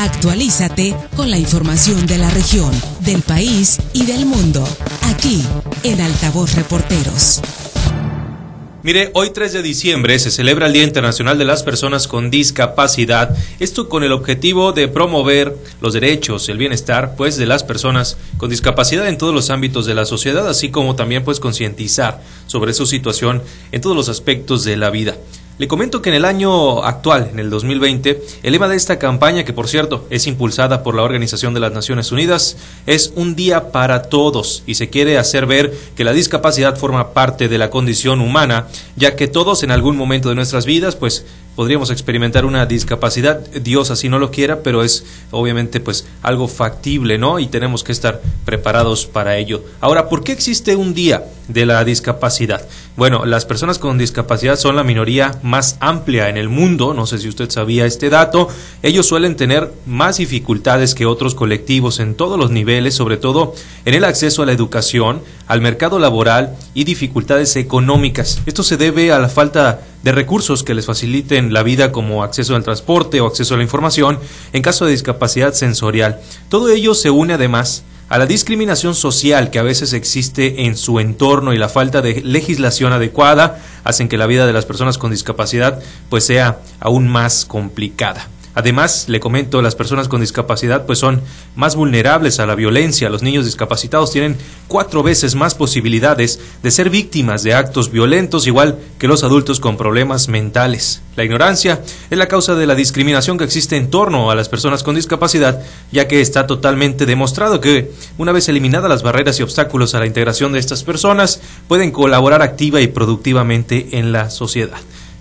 Actualízate con la información de la región, del país y del mundo, aquí en Altavoz Reporteros. Mire, hoy 3 de diciembre se celebra el Día Internacional de las Personas con Discapacidad. Esto con el objetivo de promover los derechos, el bienestar, pues, de las personas con discapacidad en todos los ámbitos de la sociedad, así como también, pues, concientizar sobre su situación en todos los aspectos de la vida. Le comento que en el año actual, en el 2020, el lema de esta campaña, que por cierto es impulsada por la Organización de las Naciones Unidas, es un día para todos y se quiere hacer ver que la discapacidad forma parte de la condición humana, ya que todos en algún momento de nuestras vidas, pues podríamos experimentar una discapacidad, Dios así no lo quiera, pero es obviamente pues algo factible, ¿no? Y tenemos que estar preparados para ello. Ahora, ¿por qué existe un día de la discapacidad? Bueno, las personas con discapacidad son la minoría más amplia en el mundo, no sé si usted sabía este dato, ellos suelen tener más dificultades que otros colectivos en todos los niveles, sobre todo en el acceso a la educación, al mercado laboral y dificultades económicas. Esto se debe a la falta de recursos que les faciliten la vida como acceso al transporte o acceso a la información en caso de discapacidad sensorial. Todo ello se une además a la discriminación social que a veces existe en su entorno y la falta de legislación adecuada hacen que la vida de las personas con discapacidad pues sea aún más complicada. Además, le comento, las personas con discapacidad pues son más vulnerables a la violencia. Los niños discapacitados tienen cuatro veces más posibilidades de ser víctimas de actos violentos, igual que los adultos con problemas mentales. La ignorancia es la causa de la discriminación que existe en torno a las personas con discapacidad, ya que está totalmente demostrado que una vez eliminadas las barreras y obstáculos a la integración de estas personas, pueden colaborar activa y productivamente en la sociedad.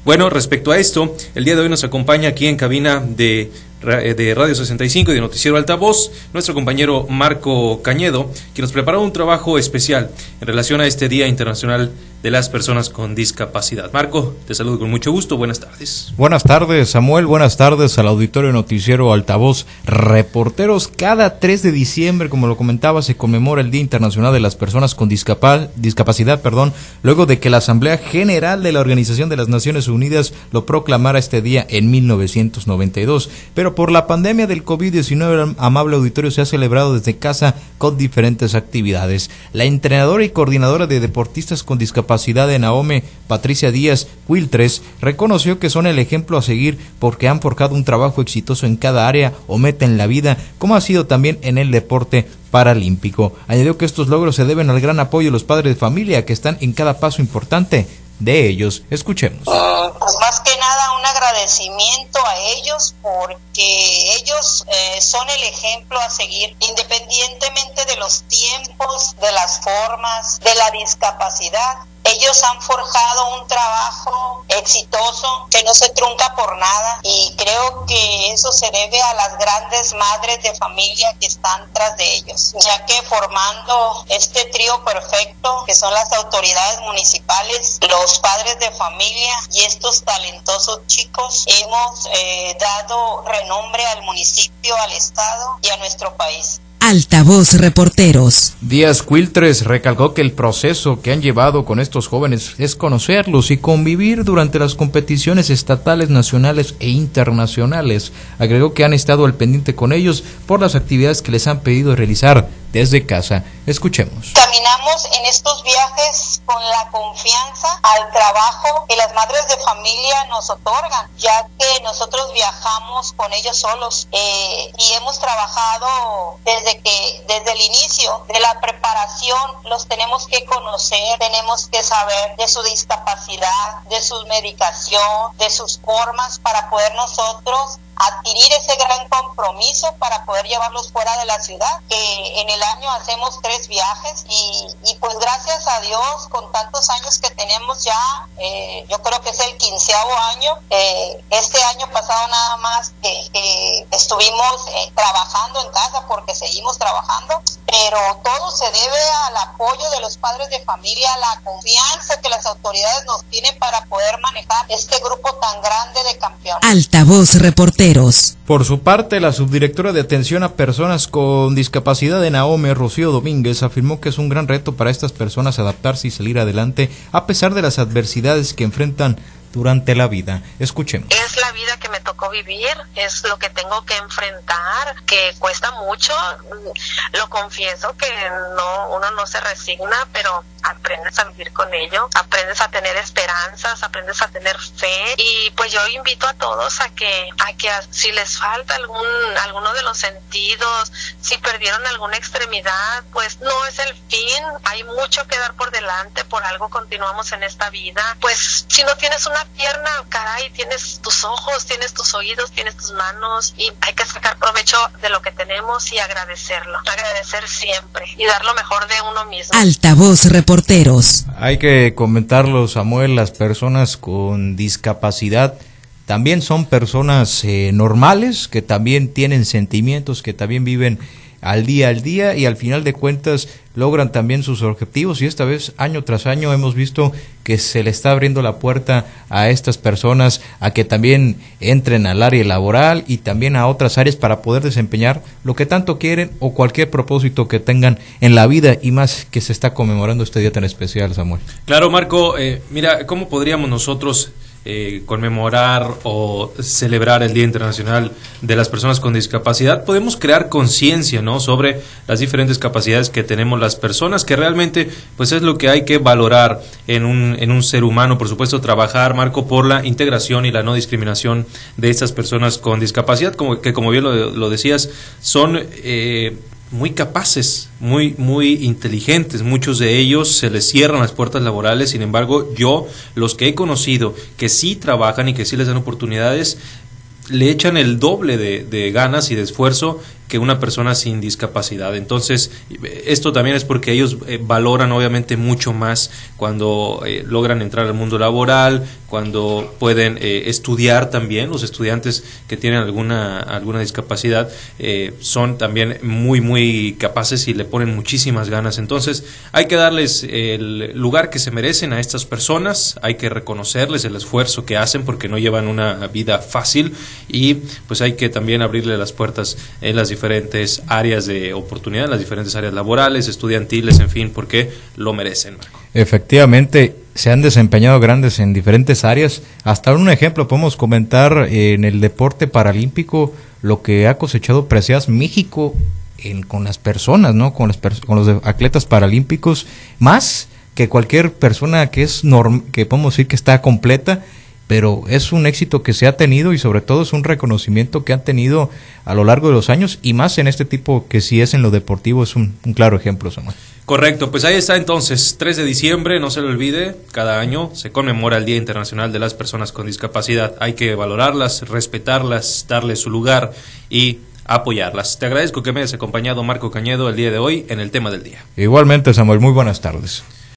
Bueno, respecto a esto, el día de hoy nos acompaña aquí en cabina de, de Radio 65 y de Noticiero Altavoz nuestro compañero Marco Cañedo, que nos preparó un trabajo especial en relación a este Día Internacional de las personas con discapacidad. Marco, te saludo con mucho gusto. Buenas tardes. Buenas tardes, Samuel. Buenas tardes al auditorio noticiero Altavoz Reporteros. Cada 3 de diciembre, como lo comentaba, se conmemora el Día Internacional de las Personas con Discapacidad, perdón, luego de que la Asamblea General de la Organización de las Naciones Unidas lo proclamara este día en 1992. Pero por la pandemia del COVID-19, el amable auditorio se ha celebrado desde casa con diferentes actividades. La entrenadora y coordinadora de deportistas con discapacidad capacidad de Naome Patricia Díaz Wiltres reconoció que son el ejemplo a seguir porque han forjado un trabajo exitoso en cada área o meta en la vida, como ha sido también en el deporte paralímpico. Añadió que estos logros se deben al gran apoyo de los padres de familia que están en cada paso importante de ellos. Escuchemos. Pues más que nada un agradecimiento a ellos porque ellos eh, son el ejemplo a seguir independientemente de los tiempos, de las formas, de la discapacidad. Ellos han forjado un trabajo exitoso que no se trunca por nada y creo que eso se debe a las grandes madres de familia que están tras de ellos, ya que formando este trío perfecto que son las autoridades municipales, los padres de familia y estos talentosos chicos, hemos eh, dado renombre al municipio, al estado y a nuestro país. Altavoz Reporteros. Díaz Quiltres recalcó que el proceso que han llevado con estos jóvenes es conocerlos y convivir durante las competiciones estatales, nacionales e internacionales. Agregó que han estado al pendiente con ellos por las actividades que les han pedido realizar desde casa. Escuchemos. Caminamos en estos viajes con la confianza al trabajo que las madres de familia nos otorgan, ya que nosotros viajamos con ellos solos eh, y hemos trabajado desde que desde el inicio de la preparación los tenemos que conocer, tenemos que saber de su discapacidad, de su medicación, de sus formas para poder nosotros adquirir ese gran compromiso para poder llevarlos fuera de la ciudad, que en el año hacemos tres viajes y, y pues gracias a Dios con tantos años que tenemos ya, eh, yo creo que es el quinceavo año, eh, este año pasado nada más que, estuvimos eh, trabajando en casa porque seguimos trabajando, pero todo se debe al apoyo de los padres de familia, la confianza que las autoridades nos tienen para poder manejar este grupo tan grande de campeones. Altavoz reportero por su parte, la subdirectora de atención a personas con discapacidad de Naome, Rocío Domínguez, afirmó que es un gran reto para estas personas adaptarse y salir adelante a pesar de las adversidades que enfrentan durante la vida. Escuchemos. Es la vida que me tocó vivir, es lo que tengo que enfrentar, que cuesta mucho. Lo confieso que no uno no se resigna, pero aprendes a vivir con ello, aprendes a tener esperanzas, aprendes a tener fe y pues yo invito a todos a que a que si les falta algún alguno de los sentidos, si perdieron alguna extremidad, pues no es el fin, hay mucho que dar por delante, por algo continuamos en esta vida. Pues si no tienes una pierna, caray, tienes tus ojos, tienes tus oídos, tienes tus manos y hay que sacar provecho de lo que tenemos y agradecerlo, agradecer siempre y dar lo mejor de uno mismo. Altavoz Hay que comentarlo, Samuel, las personas con discapacidad también son personas eh, normales, que también tienen sentimientos, que también viven al día al día y al final de cuentas logran también sus objetivos y esta vez año tras año hemos visto que se le está abriendo la puerta a estas personas a que también entren al área laboral y también a otras áreas para poder desempeñar lo que tanto quieren o cualquier propósito que tengan en la vida y más que se está conmemorando este día tan especial, Samuel. Claro, Marco, eh, mira, ¿cómo podríamos nosotros eh, conmemorar o celebrar el Día Internacional de las Personas con Discapacidad, podemos crear conciencia ¿no? sobre las diferentes capacidades que tenemos las personas, que realmente pues es lo que hay que valorar en un, en un ser humano, por supuesto, trabajar, Marco, por la integración y la no discriminación de estas personas con discapacidad, como, que como bien lo, lo decías, son... Eh, muy capaces, muy, muy inteligentes. Muchos de ellos se les cierran las puertas laborales. Sin embargo, yo, los que he conocido que sí trabajan y que sí les dan oportunidades, le echan el doble de, de ganas y de esfuerzo que una persona sin discapacidad. Entonces, esto también es porque ellos eh, valoran obviamente mucho más cuando eh, logran entrar al mundo laboral, cuando pueden eh, estudiar también. Los estudiantes que tienen alguna, alguna discapacidad son también muy, muy capaces y le ponen muchísimas ganas. Entonces, hay que darles el lugar que se merecen a estas personas, hay que reconocerles el esfuerzo que hacen porque no llevan una vida fácil y pues hay que también abrirle las puertas en las diferentes áreas de oportunidad, las diferentes áreas laborales, estudiantiles, en fin, porque lo merecen, Efectivamente, se han desempeñado grandes en diferentes áreas. Hasta un ejemplo podemos comentar en el deporte paralímpico lo que ha cosechado preciadas México en, con las personas, ¿no? Con, las con los atletas paralímpicos, más que cualquier persona que es norm que podemos decir que está completa pero es un éxito que se ha tenido y sobre todo es un reconocimiento que han tenido a lo largo de los años y más en este tipo que si es en lo deportivo es un, claro ejemplo, Samuel. Correcto, pues ahí está entonces, 3 de diciembre, no se lo olvide, cada año se conmemora el Día Internacional de las Personas con Discapacidad. Hay que valorarlas, respetarlas, darles su lugar y apoyarlas. Te agradezco que me hayas acompañado, Marco Cañedo, el día de hoy en el tema del día. Igualmente, Samuel, muy buenas tardes.